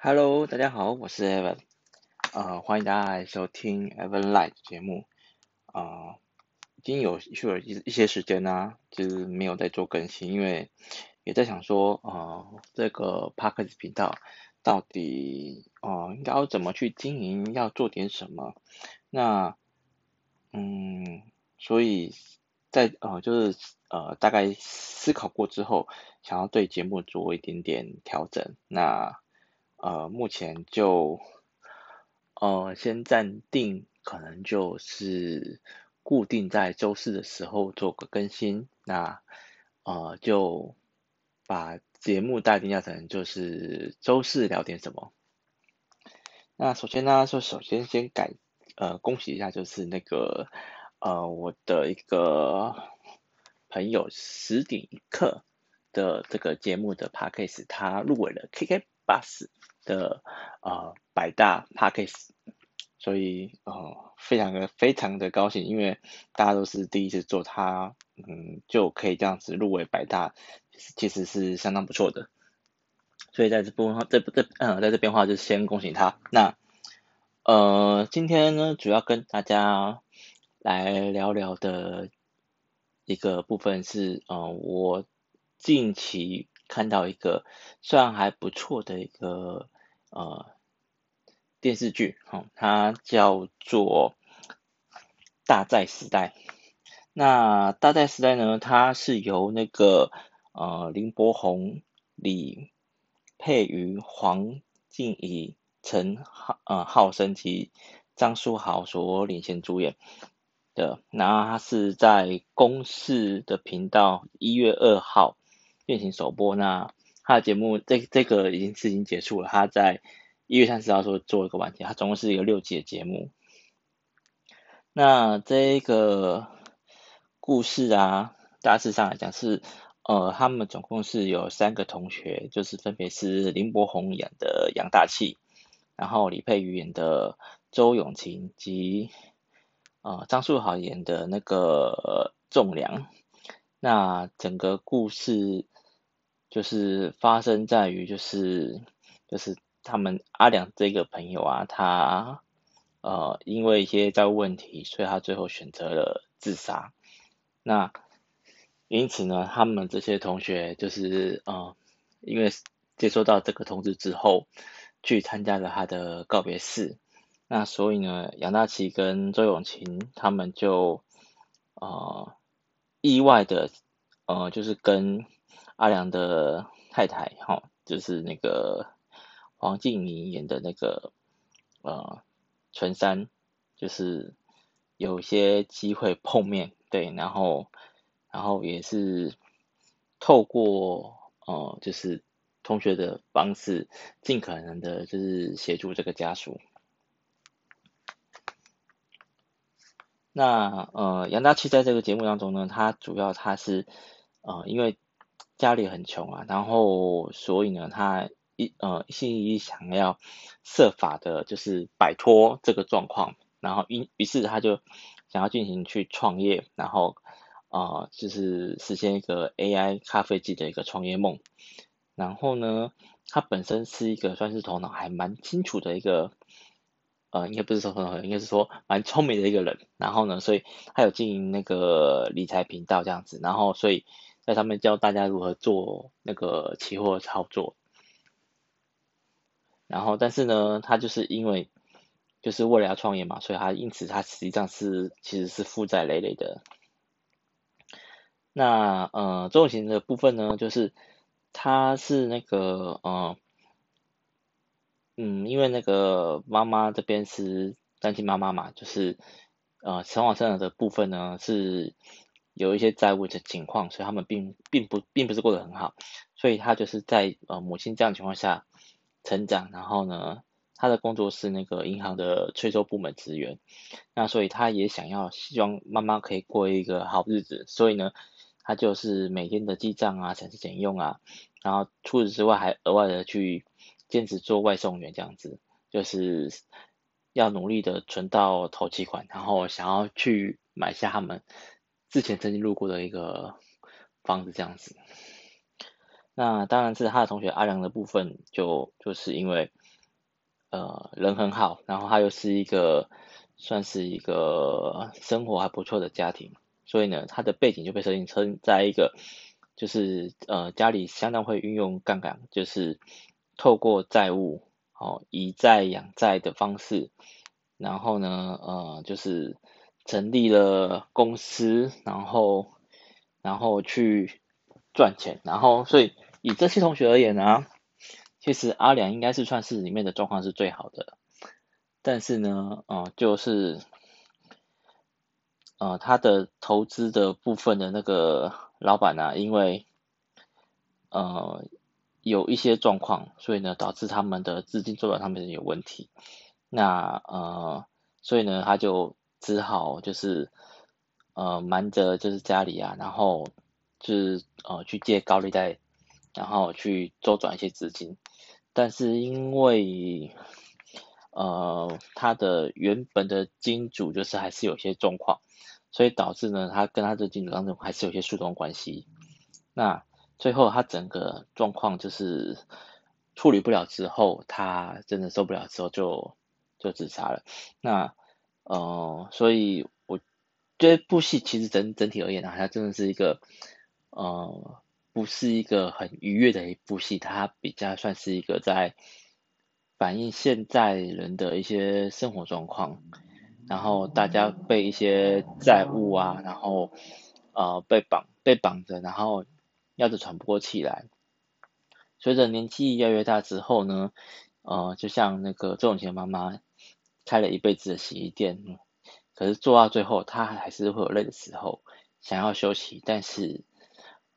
Hello，大家好，我是 Evan，呃，欢迎大家来收听 Evan Live 节目，啊、已经有去了一一些时间啦，就是没有在做更新，因为也在想说，呃，这个 p a r k e s 频道到底，呃，应该要怎么去经营，要做点什么，那，嗯，所以在呃，就是呃，大概思考过之后，想要对节目做一点点调整，那。呃，目前就呃先暂定，可能就是固定在周四的时候做个更新。那呃就把节目大定调成就是周四聊点什么。那首先呢，就首先先改呃恭喜一下，就是那个呃我的一个朋友十点一刻的这个节目的 Podcast，他入围了 KK Bus。的呃百大 Podcast，所以呃非常的非常的高兴，因为大家都是第一次做它，嗯就可以这样子入围百大，其实是相当不错的。所以在这部分话这这嗯在这边的话就先恭喜他。那呃今天呢主要跟大家来聊聊的一个部分是呃我近期看到一个虽然还不错的一个。呃，电视剧，哈、哦，它叫做《大债时代》。那《大债时代》呢，它是由那个呃林柏宏、李佩瑜、黄静怡、陈浩呃浩生及张书豪所领衔主演的。然后它是在公视的频道一月二号进行首播。那他的节目这这个已经是已经结束了，他在一月三十号做做一个完结，他总共是一个六集的节目。那这个故事啊，大致上来讲是，呃，他们总共是有三个同学，就是分别是林柏宏演的杨大器，然后李佩瑜演的周永晴及呃张树豪演的那个仲良。那整个故事。就是发生在于，就是就是他们阿良这个朋友啊，他呃因为一些债务问题，所以他最后选择了自杀。那因此呢，他们这些同学就是呃因为接收到这个通知之后，去参加了他的告别式。那所以呢，杨大奇跟周永琴他们就呃意外的呃就是跟。阿良的太太，哈，就是那个黄静怡演的那个呃纯山，就是有些机会碰面，对，然后然后也是透过呃就是同学的方式，尽可能的就是协助这个家属。那呃杨大器在这个节目当中呢，他主要他是呃因为。家里很穷啊，然后所以呢，他一呃一心一意想要设法的，就是摆脱这个状况，然后于于是他就想要进行去创业，然后呃就是实现一个 AI 咖啡机的一个创业梦。然后呢，他本身是一个算是头脑还蛮清楚的一个，呃，应该不是说头脑，应该是说蛮聪明的一个人。然后呢，所以他有经营那个理财频道这样子，然后所以。在上面教大家如何做那个期货操作，然后但是呢，他就是因为就是为了要创业嘛，所以他因此他实际上是其实是负债累累的。那呃，周永勤的部分呢，就是他是那个呃嗯，因为那个妈妈这边是单亲妈妈嘛，就是呃，陈往生的部分呢是。有一些债务的情况，所以他们并并不并不是过得很好，所以他就是在呃母亲这样情况下成长，然后呢，他的工作是那个银行的催收部门职员，那所以他也想要希望妈妈可以过一个好日子，所以呢，他就是每天的记账啊，省吃俭用啊，然后除此之外还额外的去兼职做外送员这样子，就是要努力的存到头期款，然后想要去买下他们。之前曾经路过的一个房子这样子，那当然是他的同学阿良的部分就，就是因为呃人很好，然后他又是一个算是一个生活还不错的家庭，所以呢，他的背景就被设定成在一个就是呃家里相当会运用杠杆，就是透过债务哦以债养债的方式，然后呢呃就是成立了公司，然后然后去赚钱，然后所以以这些同学而言呢、其实阿良应该是算是里面的状况是最好的，但是呢，呃，就是，呃，他的投资的部分的那个老板呢、因为，呃，有一些状况，所以呢，导致他们的资金周转上面有问题，那呃，所以呢，他就只好就是，呃，瞒着就是家里啊，然后就是呃去借高利贷，然后去周转一些资金。但是因为，呃，他的原本的金主就是还是有些状况，所以导致呢，他跟他的金主当中还是有些诉讼关系。那最后他整个状况就是处理不了之后，他真的受不了之后就就自杀了。那呃，所以我这部戏其实整整体而言呢，它真的是一个呃。不是一个很愉悦的一部戏，它比较算是一个在反映现在人的一些生活状况，然后大家被一些债务啊，然后呃被绑被绑着，然后要着喘不过气来。随着年纪越来越大之后呢，呃，就像那个周永晴妈妈开了一辈子的洗衣店，可是做到最后，他还是会有累的时候，想要休息，但是。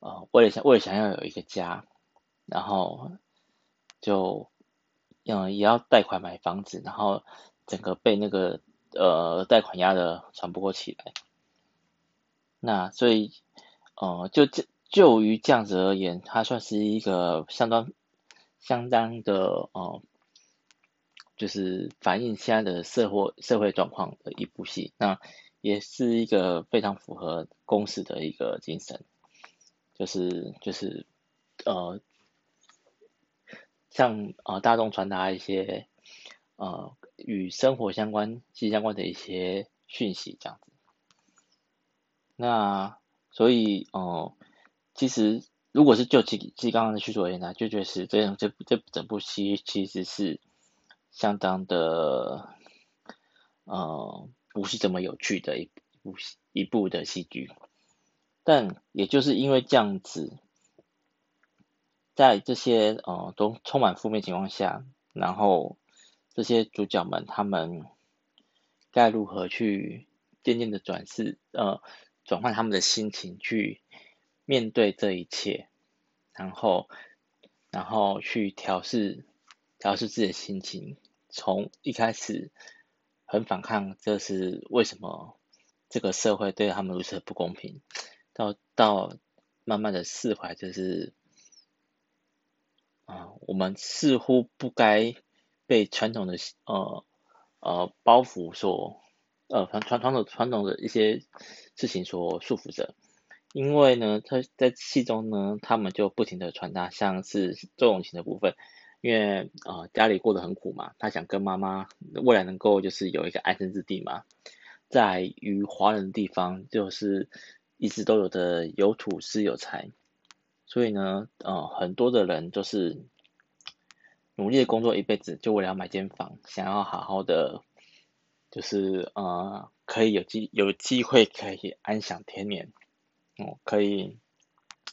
呃，为了想为了想要有一个家，然后就嗯也要贷款买房子，然后整个被那个呃贷款压得喘不过气来。那所以呃就这就于这样子而言，它算是一个相当相当的呃，就是反映现在的社会社会状况的一部戏。那也是一个非常符合公司的一个精神。就是就是呃，像呃大众传达一些呃与生活相关、息息相关的一些讯息这样子。那所以哦、呃，其实如果是就其其刚刚的叙述而言呢，就觉得是这样，这这整部戏其实是相当的呃不是这么有趣的一部一部的戏剧。但也就是因为这样子，在这些呃都充满负面情况下，然后这些主角们他们该如何去渐渐的转世呃转换他们的心情去面对这一切，然后然后去调试调试自己的心情，从一开始很反抗，这是为什么这个社会对他们如此不公平。到到慢慢的释怀，就是啊、我们似乎不该被传统的呃呃包袱所呃传传传统传统的一些事情所束缚着，因为呢，他在戏中呢，他们就不停的传达，像是周永晴的部分，因为啊、家里过得很苦嘛，他想跟妈妈未来能够就是有一个安身之地嘛，在于华人的地方就是。一直都有的有土是有财，所以呢，呃，很多的人都是努力的工作一辈子，就为了要买间房，想要好好的，就是呃，可以有机有机会可以安享天年，哦、可以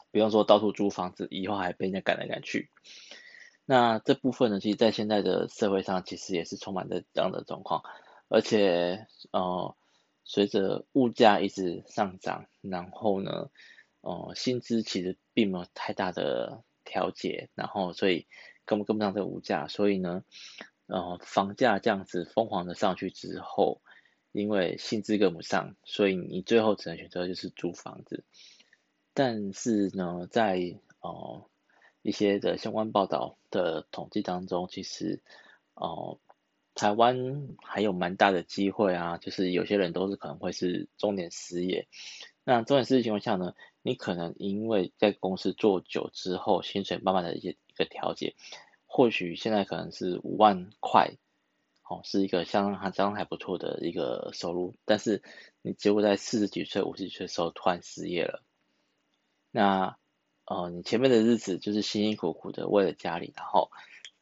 不用说到处租房子，以后还被人家赶来赶去。那这部分呢，其实在现在的社会上，其实也是充满着这样的状况，而且呃。随着物价一直上涨，然后呢，呃，薪资其实并没有太大的调节，然后所以根本跟不上这个物价，所以呢，呃，房价这样子疯狂的上去之后，因为薪资跟不上，所以你最后只能选择就是租房子。但是呢，在呃一些的相关报道的统计当中，其实呃。台湾还有蛮大的机会啊，就是有些人都是可能会是中年失业。那中年失业情况下呢，你可能因为在公司做久之后，薪水慢慢的一些一个调节，或许现在可能是五万块哦，是一个相当还相当还不错的一个收入，但是你结果在四十几岁、五十几岁的时候突然失业了，那呃，你前面的日子就是辛辛苦苦的为了家里，然后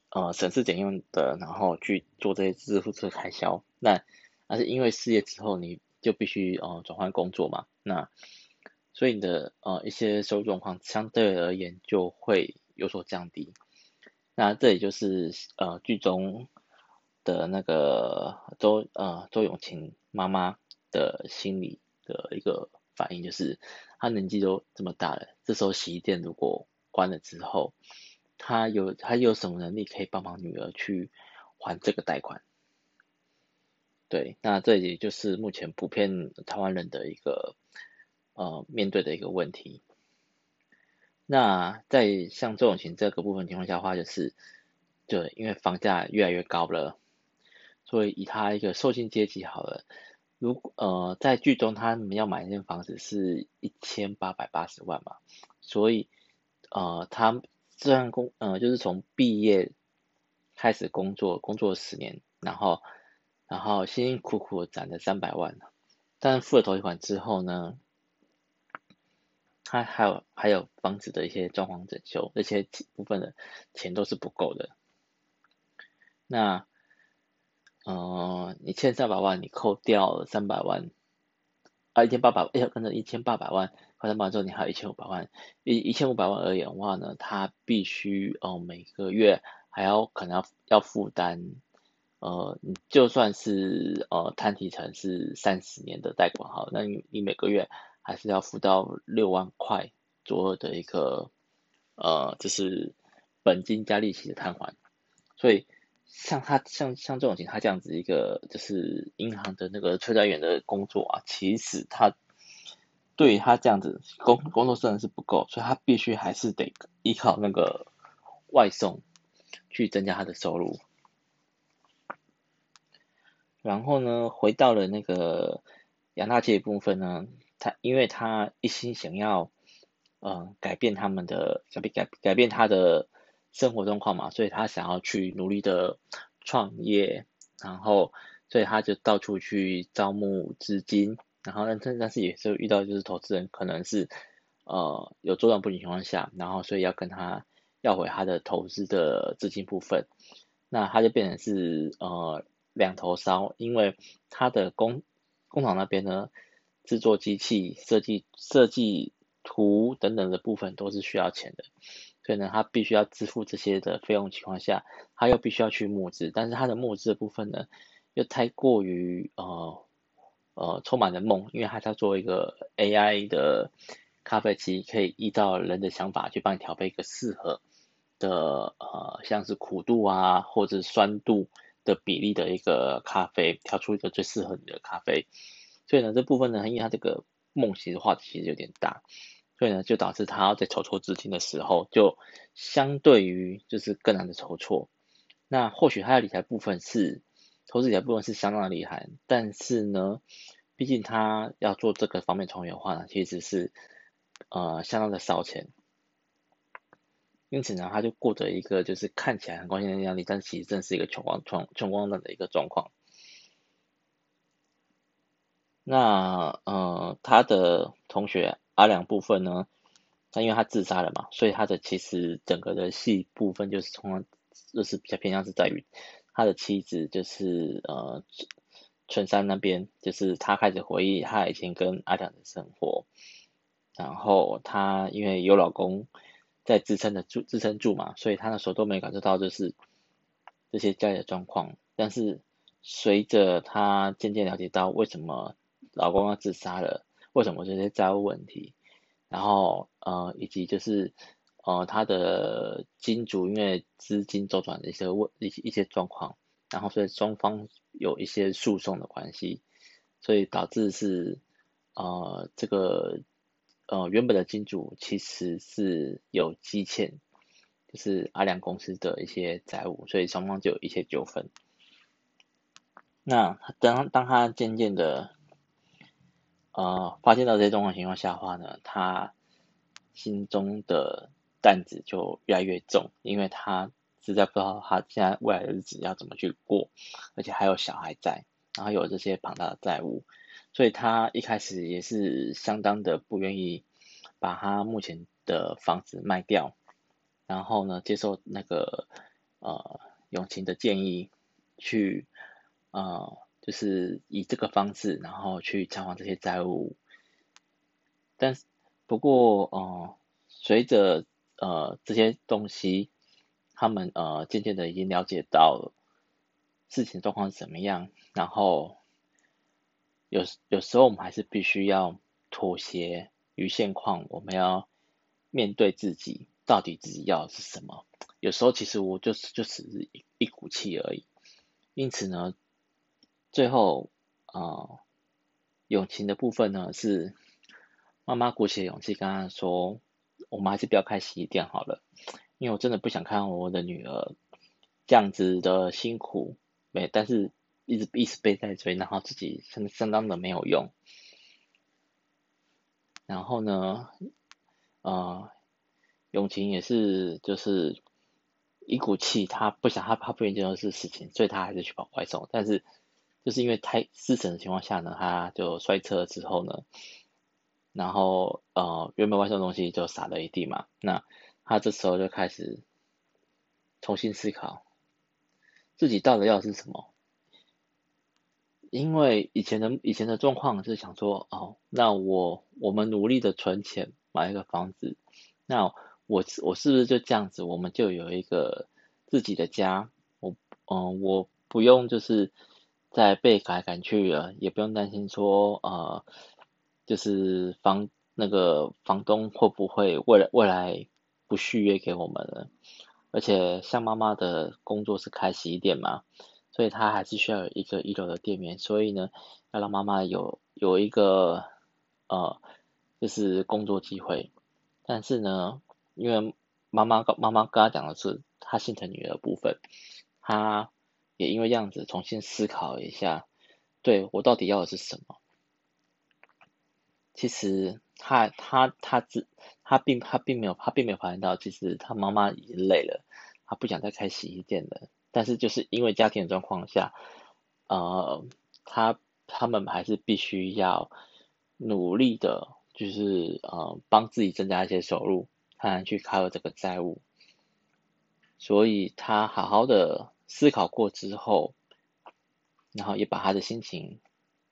呃省吃俭用的，然后去做这些支付这开销，那但是因为失业之后你就必须呃转换工作嘛，那所以你的呃一些收入状况相对而言就会有所降低，那这也就是呃剧中。的那个周呃周永晴妈妈的心理的一个反应就是，他年纪都这么大了，这时候洗衣店如果关了之后，他有他有什么能力可以帮忙女儿去还这个贷款？对，那这也就是目前普遍台湾人的一个呃面对的一个问题。那在像周永晴这个部分情况下的话，就是对，因为房价越来越高了。所以以他一个受薪阶级好了，如呃在剧中他们要买一间房子是一千八百八十万嘛，所以呃他这样工呃就是从毕业开始工作，工作十年，然后然后辛辛苦苦攒了三百万，但付了头期款之后呢，他还有还有房子的一些装潢整修，那些部分的钱都是不够的，那。呃，你欠三百万，你扣掉三百万，啊，一千八百，哎，跟着一千八百万，扣三百万之后，你还有一千五百万，一一千五百万而言的话呢，他必须哦、每个月还要可能要要负担，呃，你就算是呃摊提成是三十年的贷款哈，那你你每个月还是要付到六万块左右的一个呃，就是本金加利息的摊还，所以。像他像像这种情况，他这样子一个就是银行的那个催债员的工作啊，其实他对他这样子工工作真的是不够，所以他必须还是得依靠那个外送去增加他的收入。然后呢，回到了那个杨大姐部分呢，他因为他一心想要嗯、改变他们的改变改改变他的。生活状况嘛，所以他想要去努力的创业，然后所以他就到处去招募资金，然后但但但是也是遇到就是投资人可能是呃有周转不灵情况下，然后所以要跟他要回他的投资的资金部分，那他就变成是呃两头烧，因为他的工工厂那边呢制作机器设计设计图等等的部分都是需要钱的。所以呢，他必须要支付这些的费用情况下，他又必须要去募资，但是他的募资的部分呢，又太过于呃呃充满了梦，因为他在做一个 AI 的咖啡机，可以依照人的想法去帮你调配一个适合的呃像是苦度啊或者酸度的比例的一个咖啡，调出一个最适合你的咖啡。所以呢，这部分呢，因为他这个梦其实画的其实有点大。所以呢，就导致他在筹措资金的时候，就相对于就是更难的筹措。那或许他的理财部分是投资理财部分是相当的厉害，但是呢，毕竟他要做这个方面创业的话呢，其实是呃相当的烧钱。因此呢，他就过着一个就是看起来很光鲜亮丽，但其实正是一个穷光穷穷光蛋的一个状况。那呃，他的同学。阿良部分呢，他因为他自杀了嘛，所以他的其实整个的戏部分就是从就是比较偏向是在于他的妻子就是呃春山那边，就是他开始回忆他以前跟阿良的生活，然后他因为有老公在支撑的住支撑住嘛，所以他那时候都没感受到就是这些家里的状况，但是随着他渐渐了解到为什么老公要自杀了。为什么这些债务问题？然后呃，以及就是呃，他的金主因为资金周转的一些问一些一些状况，然后所以双方有一些诉讼的关系，所以导致是呃这个呃原本的金主其实是有积欠，就是阿良公司的一些债务，所以双方就有一些纠纷。那当当他渐渐的。呃，发现到这些状况情况下的话呢，他心中的担子就越来越重，因为他实在不知道他现在未来的日子要怎么去过，而且还有小孩在，然后有这些庞大的债务，所以他一开始也是相当的不愿意把他目前的房子卖掉，然后呢，接受那个呃永勤的建议去呃就是以这个方式，然后去偿还这些债务，但是不过呃随着呃，这些东西，他们呃渐渐的已经了解到了事情状况怎么样，然后有有时候我们还是必须要妥协于现况，我们要面对自己到底自己要的是什么。有时候其实我就是就只是一一股气而已，因此呢，最后呃永晴的部分呢是妈妈鼓起勇气跟他说。我们还是不要开洗衣店好了，因为我真的不想看到我的女儿这样子的辛苦，没，但是一直一直被在追，然后自己相相当的没有用。然后呢，呃，永晴也是就是一股气，他不想他怕不愿意做的事情，所以他还是去跑外送，但是就是因为太失神的情况下呢，他就摔车之后呢。然后呃，原本外送东西就撒了一地嘛，那他这时候就开始重新思考自己到底要的是什么。因为以前的以前的状况是想说，哦，那我我们努力的存钱买一个房子，那我我是不是就这样子，我们就有一个自己的家？我嗯、我不用就是再被赶赶去了，也不用担心说呃。就是房那个房东会不会未来未来不续约给我们了？而且像妈妈的工作是开洗衣店嘛，所以她还是需要有一个一楼的店面，所以呢，要让妈妈有有一个呃，就是工作机会。但是呢，因为妈妈妈妈跟她讲的是她心疼女儿的部分，她也因为这样子重新思考一下，对我到底要的是什么？其实他他他自他并他并没有他并没有发现到，其实他妈妈已经累了，他不想再开洗衣店了。但是就是因为家庭的状况下，呃，他他们还是必须要努力的，就是呃帮自己增加一些收入，才能去 cover 这个债务。所以他好好的思考过之后，然后也把他的心情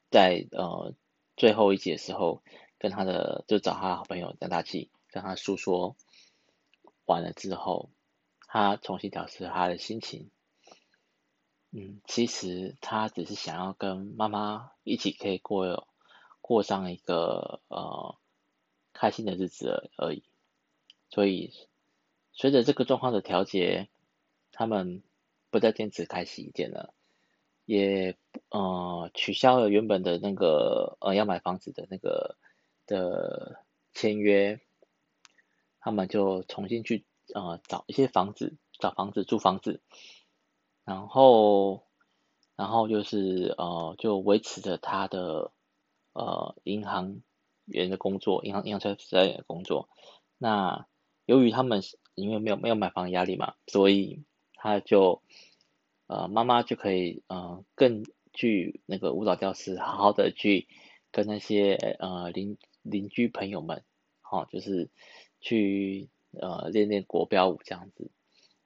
在呃。最后一集的时候，跟他的就找他的好朋友张大气，跟他诉说完了之后，他重新调试他的心情。嗯，其实他只是想要跟妈妈一起可以过过上一个呃开心的日子而已。所以随着这个状况的调节，他们不再坚持开洗衣店了。也呃取消了原本的那个呃要买房子的那个的签约，他们就重新去呃找一些房子，找房子租房子，然后然后就是呃就维持着他的呃银行员的工作，银行银行财务员的工作。那由于他们因为没有没有买房压力嘛，所以他就。呃，妈妈就可以呃更去那个舞蹈教室，好好的去跟那些呃邻邻居朋友们，好、哦，就是去呃练练国标舞这样子。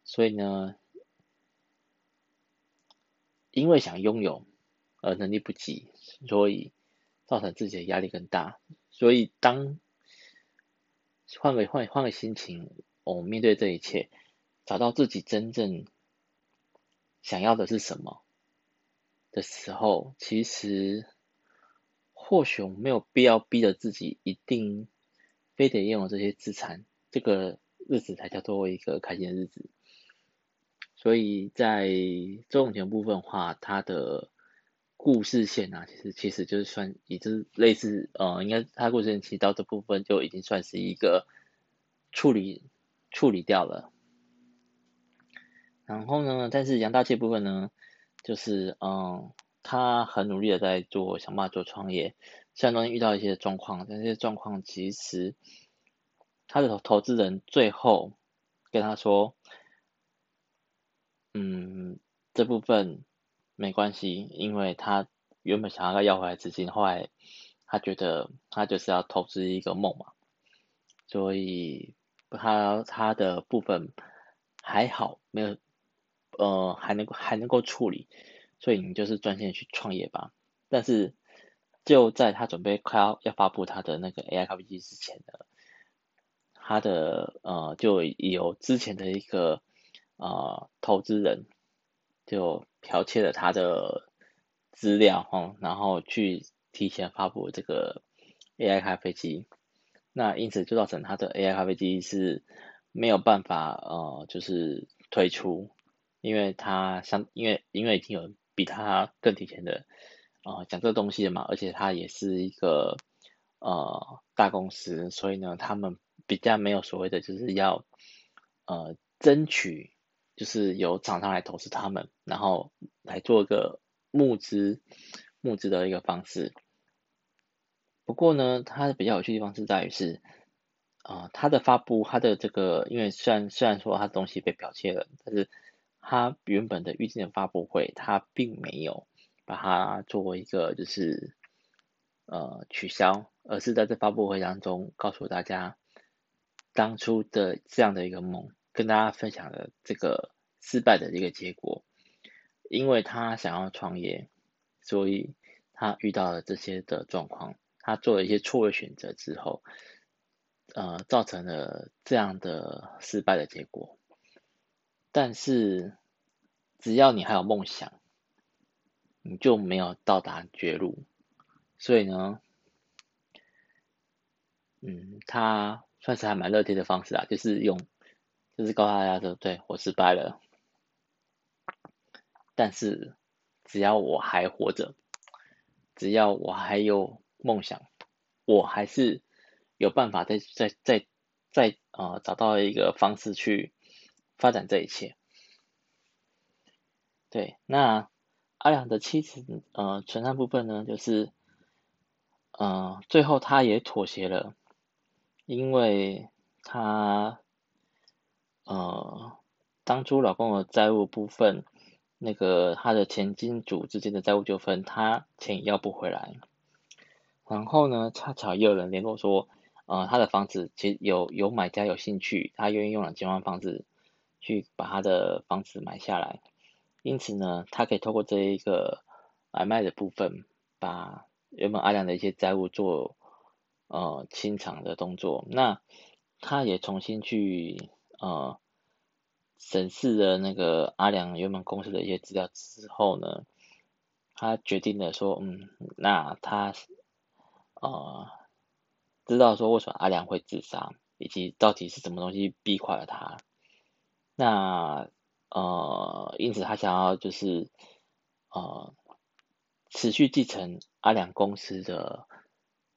所以呢，因为想拥有而能力不及，所以造成自己的压力更大。所以当换个换换个心情，我面对这一切，找到自己真正。想要的是什么的时候，其实或许我没有必要逼着自己一定非得拥有这些资产，这个日子才叫做一个开心的日子。所以在周永晴部分的话，他的故事线啊，其实其实就是算，也就是类似呃，应该他故事线其实到这部分就已经算是一个处理处理掉了。然后呢，但是杨大器部分呢，就是嗯，他很努力的在做，想办法做创业，虽然中间遇到一些状况，但这些状况其实他的投投资人最后跟他说，嗯这部分没关系，因为他原本想要要回来资金，后来他觉得他就是要投资一个梦嘛，所以他他的部分还好，没有呃还能够还能够处理，所以你就是专心去创业吧。但是就在他准备快要要发布他的那个 AI 咖啡机之前呢，他的呃就有之前的一个呃投资人就剽窃了他的资料哈，然后去提前发布这个 AI 咖啡机，那因此就造成他的 AI 咖啡机是没有办法呃就是推出，因为他相因为因为已经有比他更提前的。啊、讲这个东西的嘛，而且它也是一个呃大公司，所以呢，他们比较没有所谓的就是要呃争取，就是由厂商来投资他们，然后来做一个募资募资的一个方式。不过呢，它比较有趣的地方是在于是啊、呃，它的发布，它的这个，因为虽然虽然说它东西被剽窃了，但是他原本的预计的发布会，他并没有。把它作为一个就是呃取消，而是在这发布会当中告诉大家当初的这样的一个梦，跟大家分享的这个失败的一个结果。因为他想要创业，所以他遇到了这些的状况，他做了一些错误选择之后，呃，造成了这样的失败的结果。但是只要你还有梦想。你就没有到达绝路，所以呢，嗯，他算是还蛮乐天的方式啊，就是用，就是告诉大家说，对，我失败了，但是只要我还活着，只要我还有梦想，我还是有办法再再再再呃找到一个方式去发展这一切。对，那。阿良的妻子，呃，存在部分呢，就是，呃，最后他也妥协了，因为他，呃，当初老公的债务部分，那个他的前金主之间的债务纠纷，他钱也要不回来。然后呢，恰巧也有人联络说，呃，他的房子其实有有买家有兴趣，他愿意用两千万房子去把他的房子买下来。因此呢，他可以透过这一个买卖的部分，把原本阿良的一些债务做呃清偿的动作。那他也重新去呃审视了那个阿良原本公司的一些资料之后呢，他决定了说，嗯，那他呃知道说为什么阿良会自杀，以及到底是什么东西逼垮了他。那呃，因此他想要就是呃持续继承阿良公司的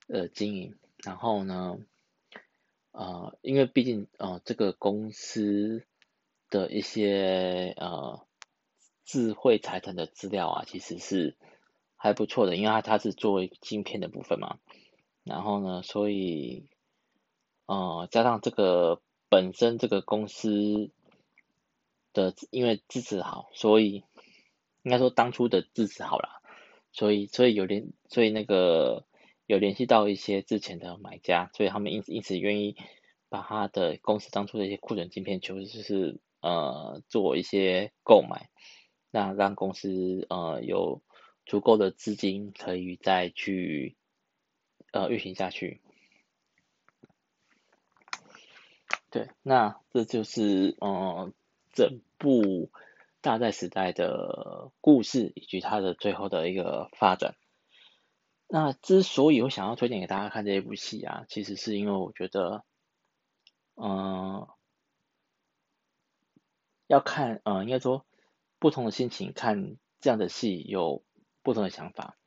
呃经营，然后呢，呃，因为毕竟呃这个公司的一些呃智慧财产的资料啊，其实是还不错的，因为它它是作为晶片的部分嘛，然后呢，所以呃加上这个本身这个公司。的，因为资质好，所以应该说当初的支持好了，所以所以有联，所以那个有联系到一些之前的买家，所以他们因因此愿意把他的公司当初的一些库存晶片，就是呃做一些购买，那让公司呃有足够的资金可以再去呃运行下去。对，那这就是嗯。整部大债时代的故事，以及它的最后的一个发展。那之所以我想要推荐给大家看这一部戏啊，其实是因为我觉得，嗯、呃，要看，嗯、呃，应该说不同的心情看这样的戏有不同的想法。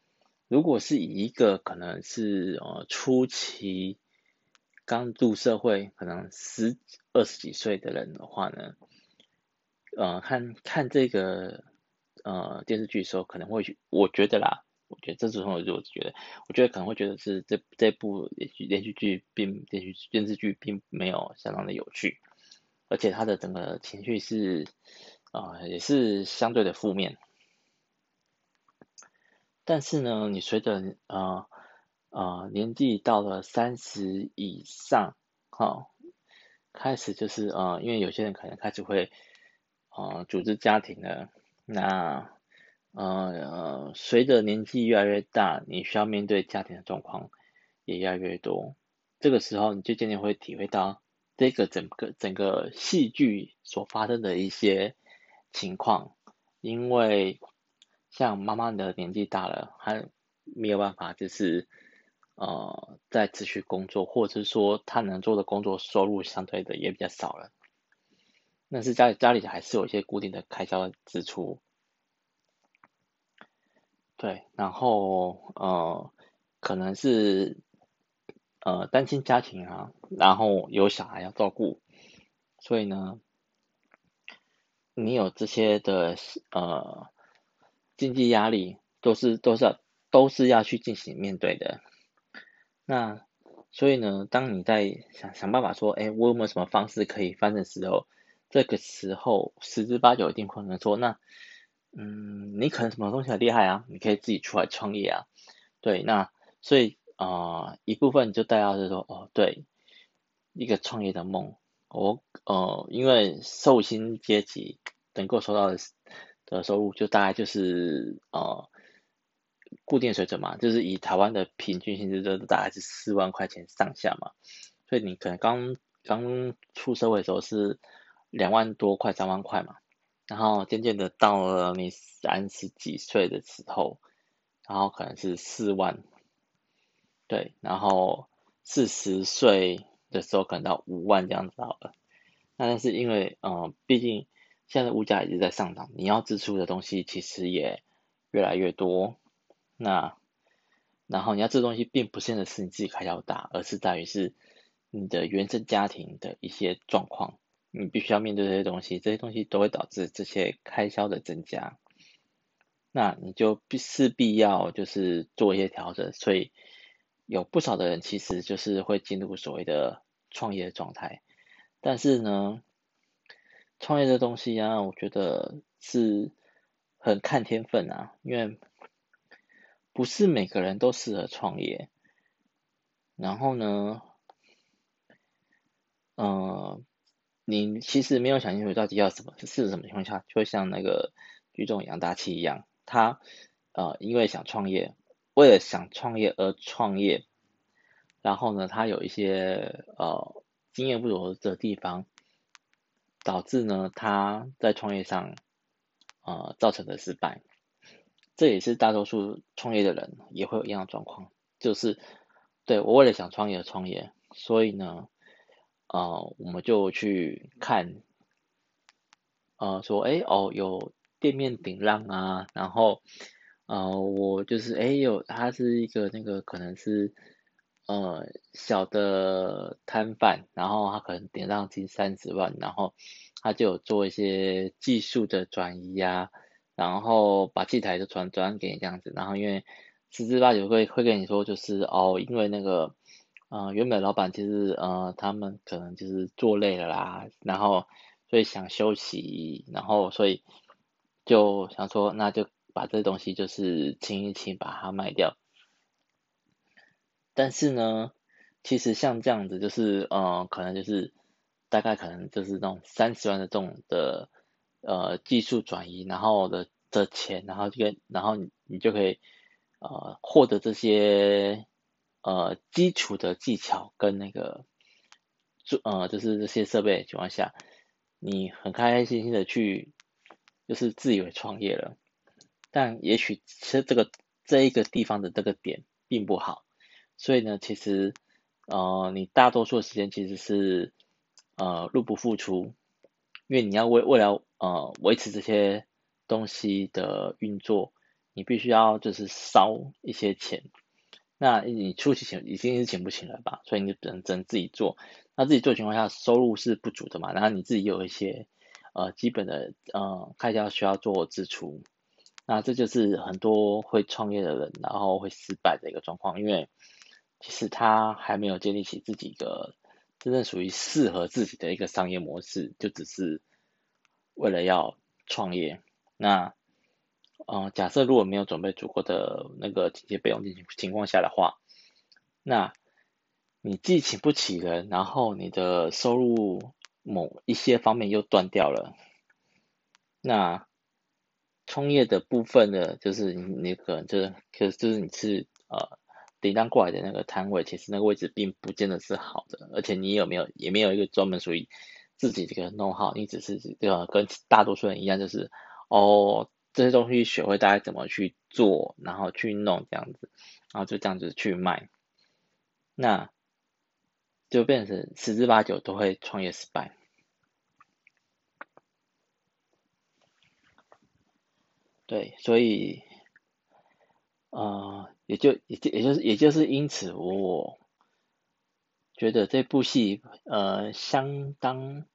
如果是以一个可能是呃初期刚入社会，可能十二十几岁的人的话呢，呃，看看这个呃电视剧的时候，可能会我觉得啦，我觉得这时候我就觉得，我觉得可能会觉得是这这部连续连续剧并连续电视剧并没有相当的有趣，而且它的整个情绪是呃也是相对的负面。但是呢，你随着呃呃年纪到了三十以上，哈、哦，开始就是呃，因为有些人可能开始会呃组织家庭了，那呃随着年纪越来越大，你需要面对家庭的状况也越来越多，这个时候你就渐渐会体会到这个整个整个戏剧所发生的一些情况，因为。像妈妈的年纪大了，还没有办法，就是呃再持续工作，或者是说她能做的工作收入相对的也比较少了。但是家里家里还是有一些固定的开销支出，对，然后呃可能是呃单亲家庭啊，然后有小孩要照顾，所以呢，你有这些的呃。经济压力都是都是都是要去进行面对的。那所以呢，当你在想想办法说，哎，我有没有什么方式可以翻的时候，这个时候十之八九一定可能说，那嗯，你可能什么东西很厉害啊，你可以自己出来创业啊。对，那所以啊、一部分就带到是说，哦，对，一个创业的梦，我呃，因为受薪阶级能够收到的。收入就大概就是呃固定水准嘛，就是以台湾的平均薪资就大概是四万块钱上下嘛，所以你可能刚刚出社会的时候是两万多块三万块嘛，然后渐渐的到了你三十几岁的时候，然后可能是四万，对，然后四十岁的时候可能到五万这样子好了，那但是因为呃毕竟。现在物价一直在上涨，你要支出的东西其实也越来越多。那然后你要这东西，并不见得是你自己开销大，而是在于是你的原生家庭的一些状况，你必须要面对这些东西，这些东西都会导致这些开销的增加。那你就必势必要就是做一些调整，所以有不少的人其实就是会进入所谓的创业的状态，但是呢。创业的东西啊，我觉得是很看天分啊，因为不是每个人都适合创业。然后呢，嗯、呃，你其实没有想清楚到底要什么，是什么情况下，就会像那个举重杨大器一样，他呃因为想创业，为了想创业而创业，然后呢，他有一些呃经验不足的地方。导致呢，他在创业上，呃，造成的失败，这也是大多数创业的人也会有一样的状况，就是，对，我为了想创业而创业，所以呢，呃，我们就去看，呃，说，哎，哦，有店面顶让啊，然后，呃，我就是，哎，有，他是一个那个可能是。呃，小的摊贩，然后他可能点让金三十万，然后他就有做一些技术的转移、啊，然后把器材就转转给你这样子，然后因为十之八九会会跟你说，就是哦，因为那个呃原本老板其实呃他们可能就是做累了啦，然后所以想休息，然后所以就想说那就把这东西就是清一清，把它卖掉。但是呢，其实像这样子，就是呃，可能就是大概可能就是那种三十万的这种的呃技术转移，然后的的钱，然后就跟然后你你就可以呃获得这些呃基础的技巧跟那个做呃就是这些设备的情况下，你很开开心心的去就是自以为创业了，但也许其实这个这一个地方的这个点并不好。所以呢，其实，呃，你大多数的时间其实是，呃，入不敷出，因为你要为为了呃维持这些东西的运作，你必须要就是烧一些钱，那你初期钱已经是钱不起了吧，所以你就只能只能自己做，那自己做情况下收入是不足的嘛，然后你自己有一些呃基本的呃开销需要做支出，那这就是很多会创业的人然后会失败的一个状况，因为。其实他还没有建立起自己一个真正属于适合自己的一个商业模式，就只是为了要创业。那，呃，假设如果没有准备足够的那个紧急备用金情况下的话，那你既请不起人，然后你的收入某一些方面又断掉了，那创业的部分呢，就是你你可能就是，可就是你是呃。顶单过来的那个摊位，其实那个位置并不见得是好的，而且你有没有也没有一个专门属于自己这个弄好你只是这个跟大多数人一样，就是哦这些东西学会大概怎么去做，然后去弄这样子，然后就这样子去卖，那就变成十之八九都会创业失败。对，所以。呃，也就也就也就是也就是因此，我觉得这部戏呃相当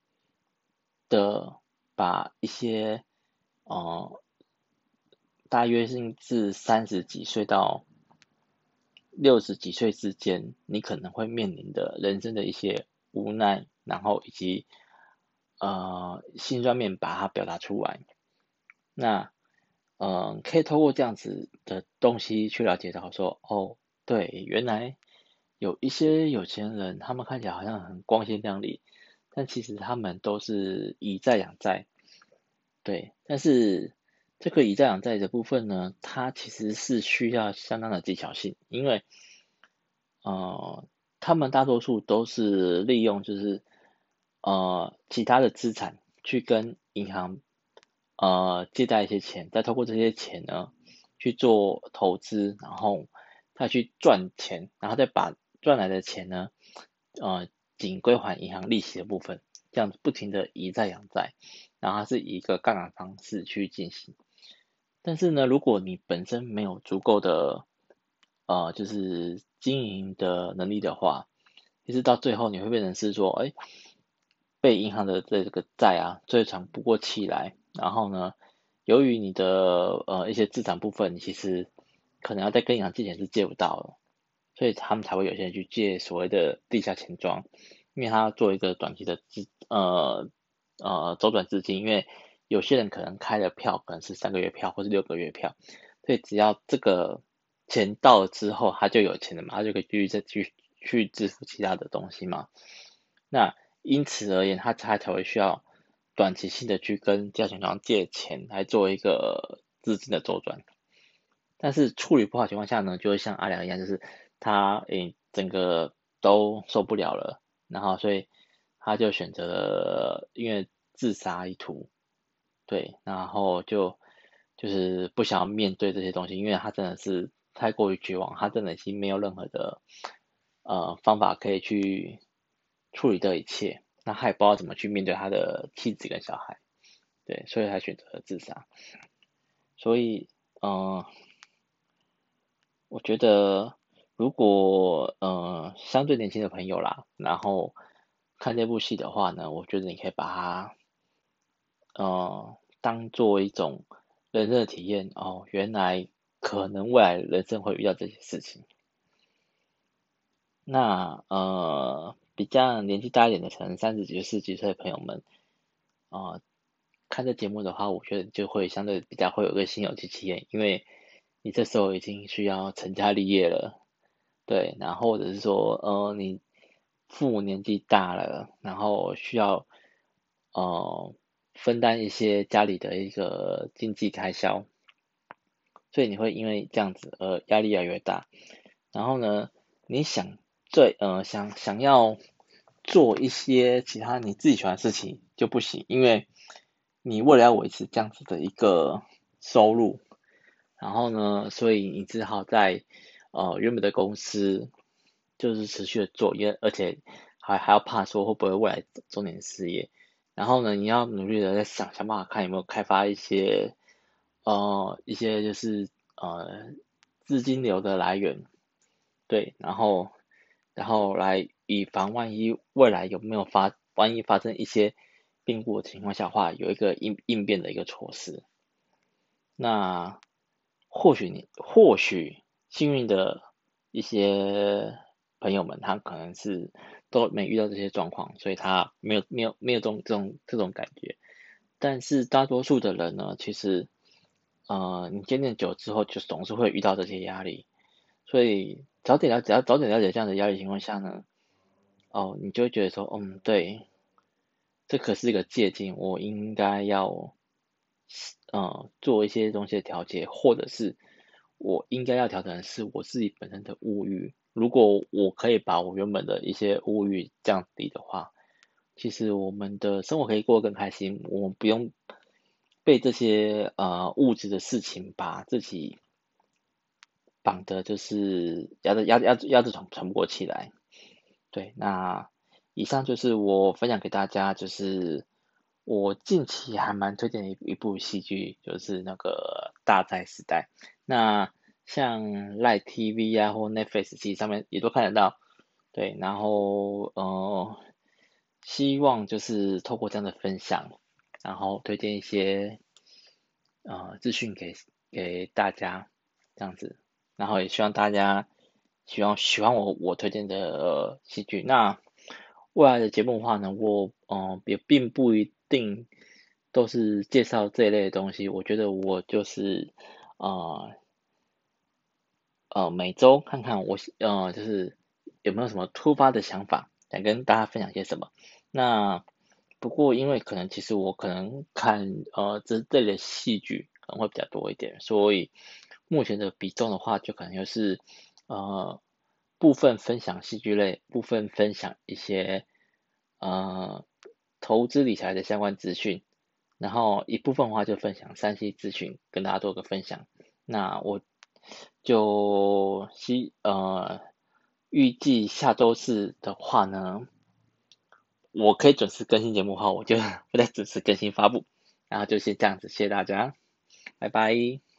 的把一些呃大约是至三十几岁到六十几岁之间，你可能会面临的人生的一些无奈，然后以及呃心酸面把它表达出来，那。嗯，可以透过这样子的东西去了解到说，哦，对，原来有一些有钱人，他们看起来好像很光鲜亮丽，但其实他们都是以债养债。对，但是这个以债养债的部分呢，它其实是需要相当的技巧性，因为，呃，他们大多数都是利用就是呃其他的资产去跟银行。呃，借贷一些钱，再透过这些钱呢去做投资，然后再去赚钱，然后再把赚来的钱呢，呃，仅归还银行利息的部分，这样子不停的以债养债，然后它是以一个杠杆方式去进行。但是呢，如果你本身没有足够的呃，就是经营的能力的话，其实到最后你会变成是说，哎，被银行的这个债啊，最喘不过气来。然后呢，由于你的呃一些资产部分，其实可能要再跟银行借钱是借不到了，所以他们才会有些人去借所谓的地下钱庄，因为他要做一个短期的资呃呃周转资金，因为有些人可能开的票可能是三个月票或是六个月票，所以只要这个钱到了之后，他就有钱了嘛，他就可以继续再去去支付其他的东西嘛。那因此而言，他才才会需要。短期性的去跟地下钱庄借钱来做一个资金的周转，但是处理不好情况下呢，就会像阿良一样，就是他诶、整个都受不了了，然后所以他就选择了因为自杀一途，对，然后就就是不想要面对这些东西，因为他真的是太过于绝望，他真的已经没有任何的呃方法可以去处理这一切。那他也不知道怎么去面对他的妻子跟小孩，对，所以他选择了自杀。所以，嗯、呃，我觉得如果呃相对年轻的朋友啦，然后看这部戏的话呢，我觉得你可以把它呃当做一种人生的体验哦，原来可能未来人生会遇到这些事情。那呃。比较年纪大一点的，可能三十几、四十几岁的朋友们，啊、看这节目的话，我觉得就会相对比较会有个心有戚戚焉，因为你这时候已经需要成家立业了，对，然后或者是说，呃，你父母年纪大了，然后需要，呃，分担一些家里的一个经济开销，所以你会因为这样子而压力越来越大，然后呢，你想。最，呃，想想要做一些其他你自己喜欢的事情就不行，因为你为了要维持这样子的一个收入，然后呢，所以你只好在呃原本的公司就是持续的做，因为而且还还要怕说会不会未来中年失业，然后呢，你要努力的在想想办法看有没有开发一些呃一些就是呃资金流的来源，对，然后。然后来以防万一未来有没有发，万一发生一些变故的情况下的话，有一个应应变的一个措施。那或许你或许幸运的一些朋友们，他可能是都没遇到这些状况，所以他没有没有没有这种这种这种感觉。但是大多数的人呢，其实，呃，你渐渐久之后，就总是会遇到这些压力，所以早点了解，要早点了解这样的压力情况下呢，哦，你就会觉得说，嗯，对，这可是一个借镜，我应该要，呃，做一些东西的调节，或者是我应该要调整的是我自己本身的物欲。如果我可以把我原本的一些物欲降低的话，其实我们的生活可以过得更开心。我们不用被这些呃物质的事情把自己绑的，就是压着压压压着喘喘不过气来。对，那以上就是我分享给大家，就是我近期还蛮推荐的一一部戏剧，就是那个《大债时代》。那像 Line TV 啊，或 Netflix 上面也都看得到，对，然后呃，希望就是透过这样的分享，然后推荐一些呃资讯给给大家这样子，然后也希望大家希望喜欢我我推荐的戏剧。那未来的节目的话呢，我嗯、也并不一定都是介绍这一类的东西，我觉得我就是呃。呃，每周看看我呃，就是有没有什么突发的想法，想跟大家分享些什么。那不过因为可能其实我可能看呃这这类戏剧可能会比较多一点，所以目前的比重的话，就可能就是呃部分分享戏剧类，部分分享一些呃投资理财的相关资讯，然后一部分的话就分享 3C 资讯，跟大家做个分享。那我。就希呃，预计下周四的话呢，我可以准时更新节目后，我就 不再准时更新发布。然后就先这样子，谢谢大家，拜拜。